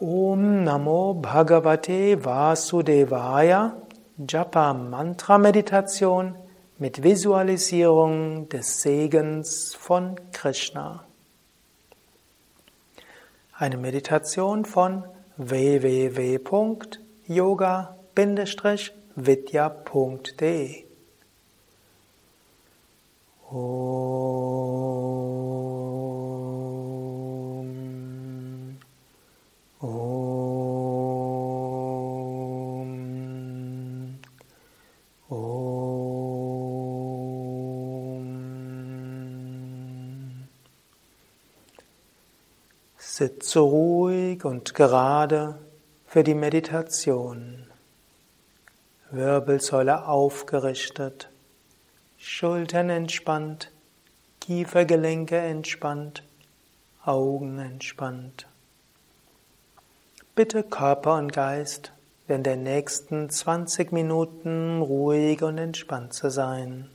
Om Namo Bhagavate Vasudevaya Japa Mantra Meditation mit Visualisierung des Segens von Krishna. Eine Meditation von www.yoga-vidya.de Sitze ruhig und gerade für die Meditation. Wirbelsäule aufgerichtet, Schultern entspannt, Kiefergelenke entspannt, Augen entspannt. Bitte Körper und Geist während der nächsten 20 Minuten ruhig und entspannt zu sein.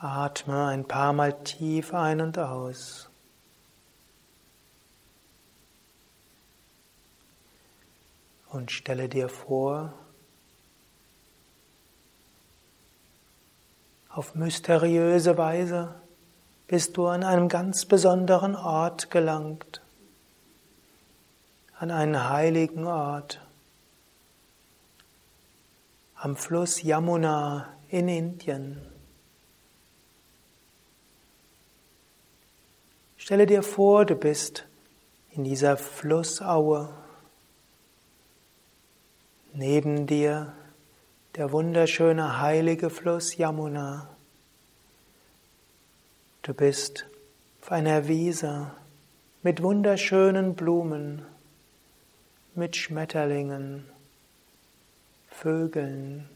Atme ein paar Mal tief ein und aus. Und stelle dir vor, auf mysteriöse Weise bist du an einem ganz besonderen Ort gelangt, an einen heiligen Ort, am Fluss Yamuna in Indien. Stelle dir vor, du bist in dieser Flussaue. Neben dir der wunderschöne heilige Fluss Yamuna. Du bist auf einer Wiese mit wunderschönen Blumen, mit Schmetterlingen, Vögeln,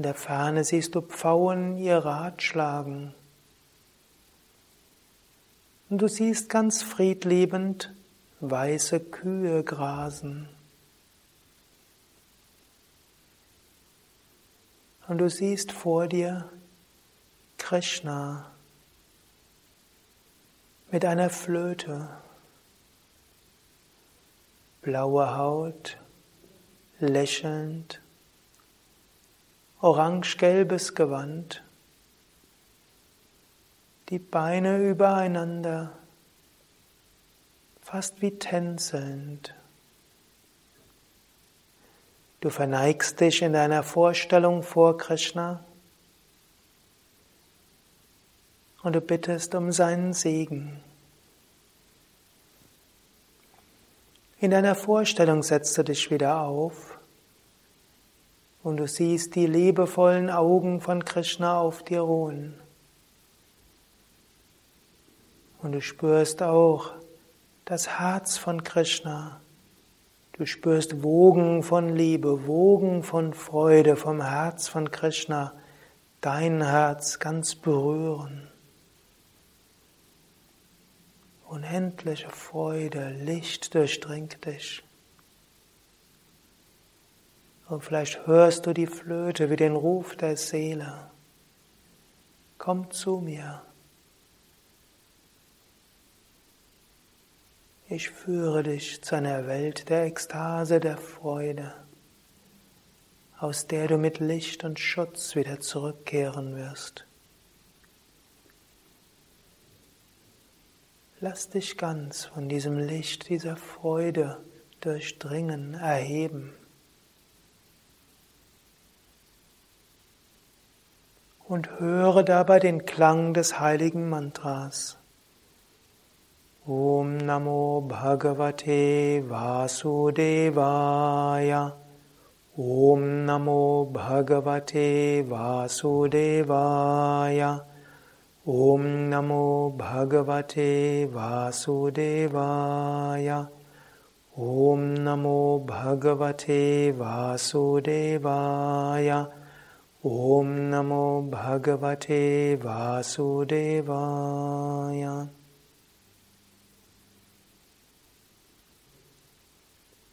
In der Ferne siehst du Pfauen ihr Rad schlagen. Und du siehst ganz friedliebend weiße Kühe grasen. Und du siehst vor dir Krishna mit einer Flöte, blaue Haut, lächelnd orange-gelbes Gewand, die Beine übereinander, fast wie tänzelnd. Du verneigst dich in deiner Vorstellung vor Krishna und du bittest um seinen Segen. In deiner Vorstellung setzt du dich wieder auf und du siehst die liebevollen Augen von Krishna auf dir ruhen. Und du spürst auch das Herz von Krishna. Du spürst Wogen von Liebe, Wogen von Freude vom Herz von Krishna, dein Herz ganz berühren. Unendliche Freude, Licht durchdringt dich. Und vielleicht hörst du die Flöte wie den Ruf der Seele. Komm zu mir. Ich führe dich zu einer Welt der Ekstase, der Freude, aus der du mit Licht und Schutz wieder zurückkehren wirst. Lass dich ganz von diesem Licht, dieser Freude durchdringen, erheben. Und höre dabei den Klang des heiligen Mantras. Om Namo Bhagavate Vasudevaya. Om Namo Bhagavate Vasudevaya. Om Namo Bhagavate Vasudevaya. Om Namo Bhagavate Vasudevaya. Om Namo Bhagavate Vasudevaya.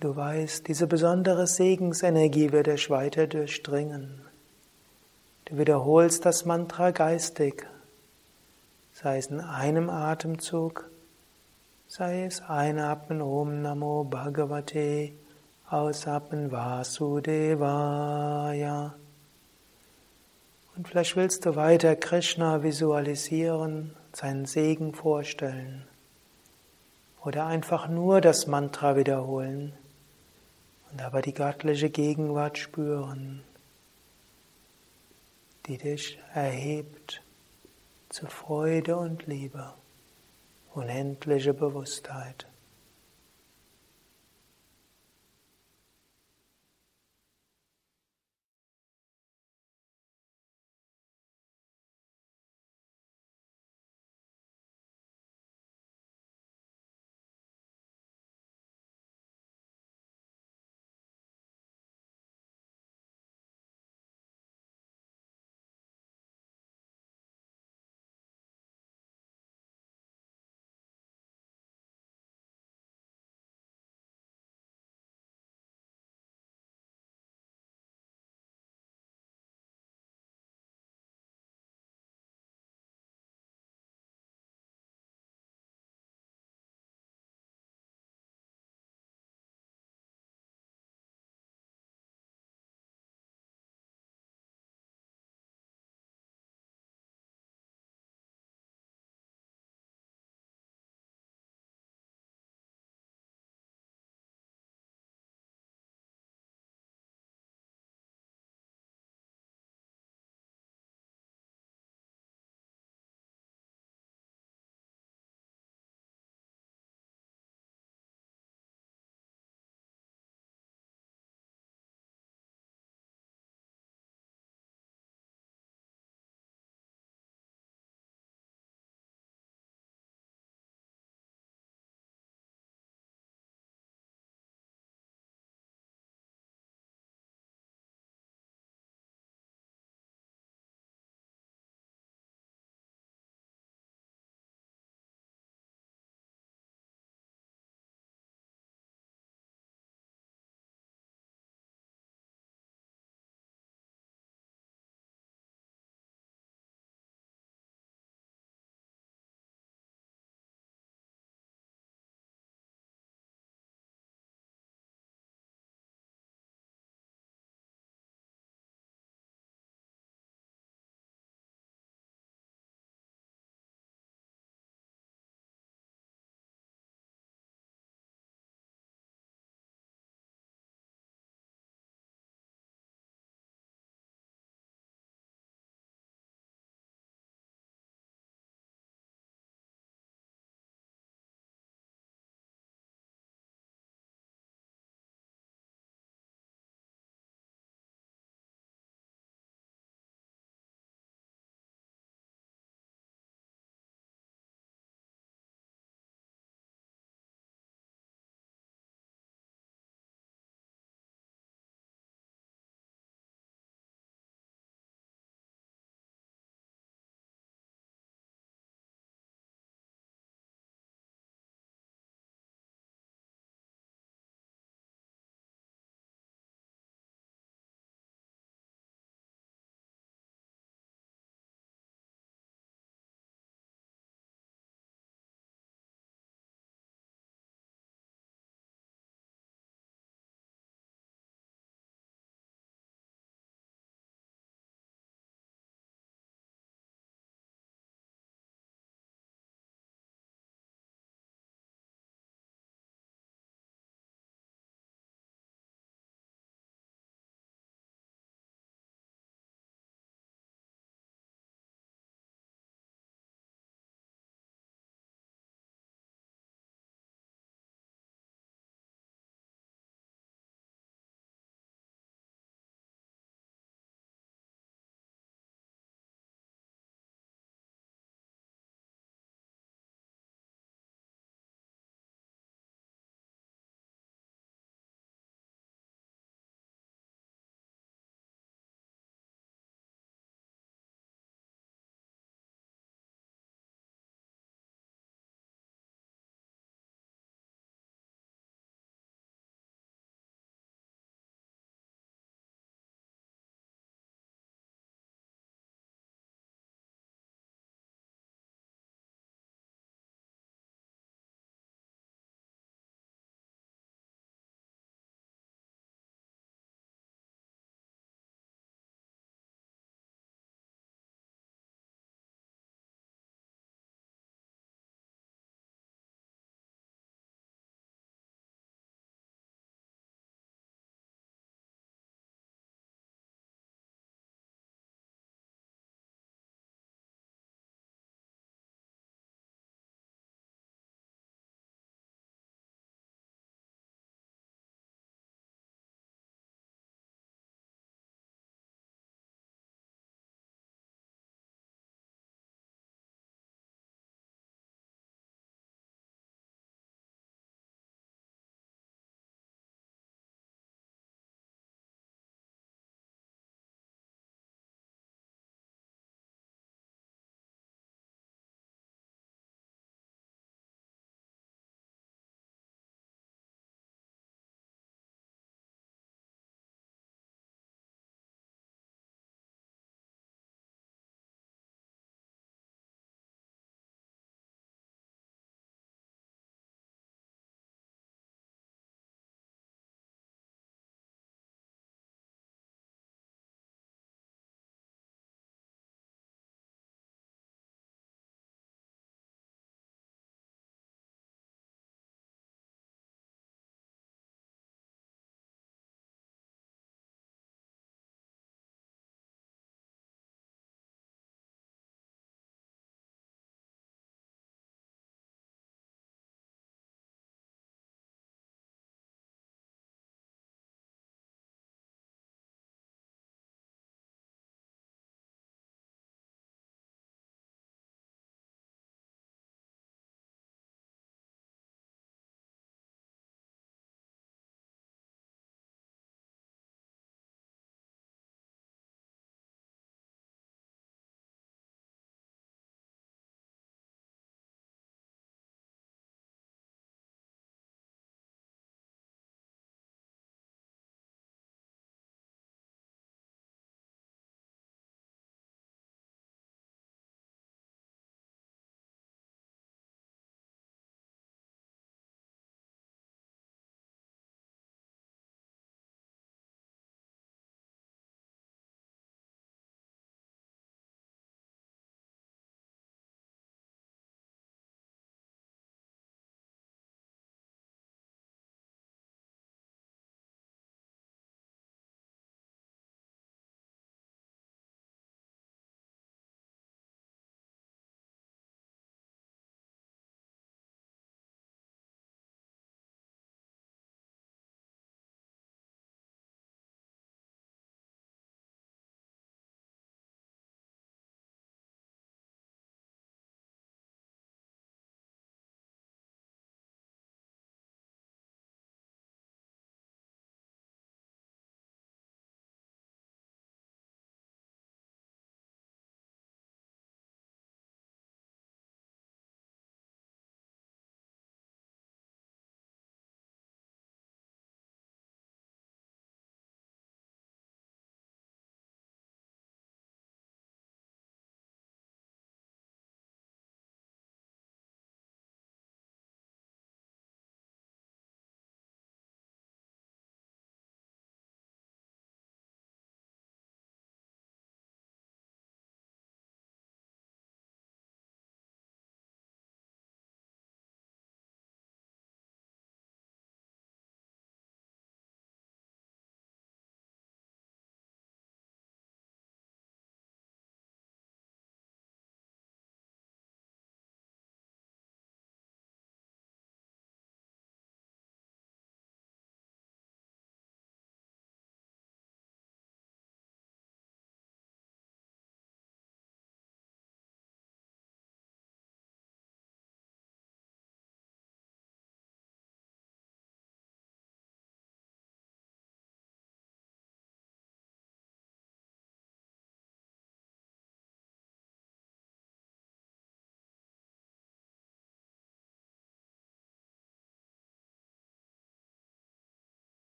Du weißt, diese besondere Segensenergie wird dich weiter durchdringen. Du wiederholst das Mantra geistig, sei es in einem Atemzug, sei es einatmen Om Namo Bhagavate, ausatmen Vasudevaya. Und vielleicht willst du weiter Krishna visualisieren, seinen Segen vorstellen. Oder einfach nur das Mantra wiederholen und aber die göttliche Gegenwart spüren, die dich erhebt zu Freude und Liebe, unendliche Bewusstheit.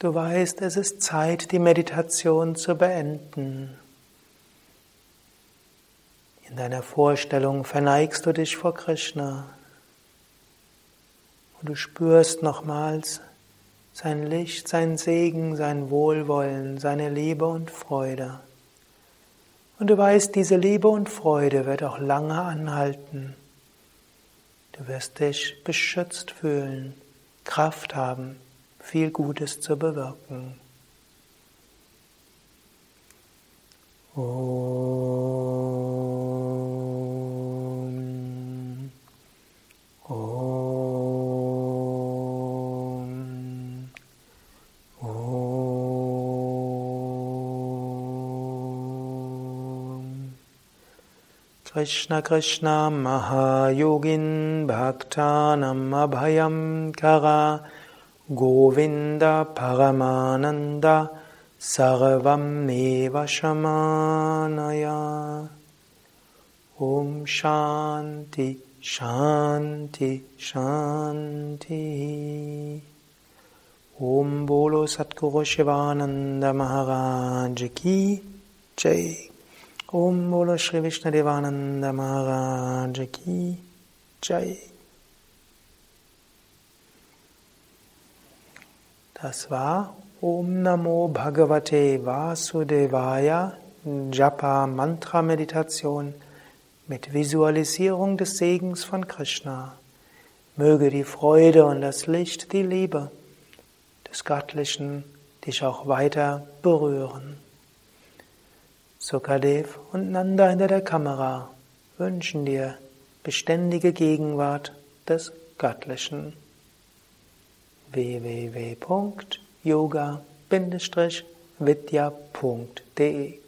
Du weißt, es ist Zeit, die Meditation zu beenden. In deiner Vorstellung verneigst du dich vor Krishna und du spürst nochmals sein Licht, sein Segen, sein Wohlwollen, seine Liebe und Freude. Und du weißt, diese Liebe und Freude wird auch lange anhalten. Du wirst dich beschützt fühlen, Kraft haben, viel Gutes zu bewirken. Om. Om. Om. Krishna Krishna Mahayogin Bhaktanam Abhayam Kara Govinda Paramananda Sarvam Meva Shamanaya Om Shanti Shanti Shanti Om Bolo Satguru Shivananda Maharaj Ki Jai Om Bolo Shri Vishnu Devananda Maharaj Ki Jai Das war Om Namo Bhagavate Vasudevaya Japa Mantra Meditation mit Visualisierung des Segens von Krishna. Möge die Freude und das Licht, die Liebe des Göttlichen dich auch weiter berühren. Sukadev und Nanda hinter der Kamera wünschen dir beständige Gegenwart des Göttlichen www.yoga-vidya.de